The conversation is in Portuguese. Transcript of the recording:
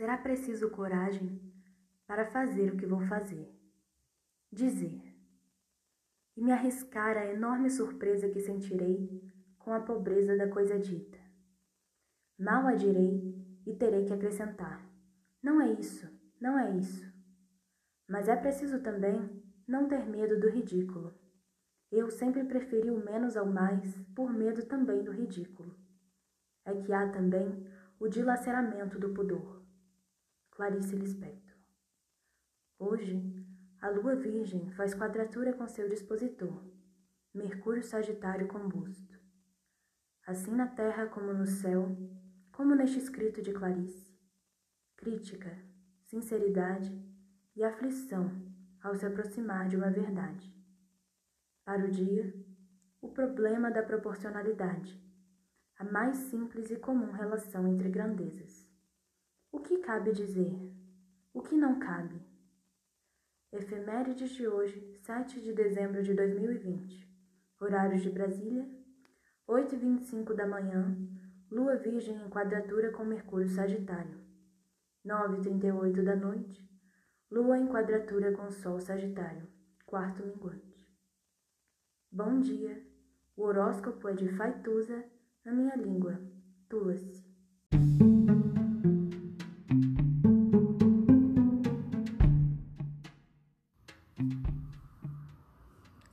será preciso coragem para fazer o que vou fazer. Dizer. E me arriscar a enorme surpresa que sentirei com a pobreza da coisa dita. Mal a direi e terei que acrescentar: Não é isso, não é isso. Mas é preciso também não ter medo do ridículo. Eu sempre preferi o menos ao mais por medo também do ridículo. É que há também o dilaceramento do pudor. Clarice Lispector. Hoje, a lua virgem faz quadratura com seu dispositor, Mercúrio Sagitário combusto. Assim na terra como no céu, como neste escrito de Clarice. Crítica, sinceridade e aflição ao se aproximar de uma verdade. Para o dia, o problema da proporcionalidade, a mais simples e comum relação entre grandezas. Cabe dizer? O que não cabe? Efemérides de hoje, 7 de dezembro de 2020. Horários de Brasília, 8h25 da manhã, Lua Virgem em quadratura com Mercúrio Sagitário. 9h38 da noite, Lua em quadratura com Sol Sagitário, quarto minguante. Bom dia, o horóscopo é de Faituza, na minha língua, Tula-se.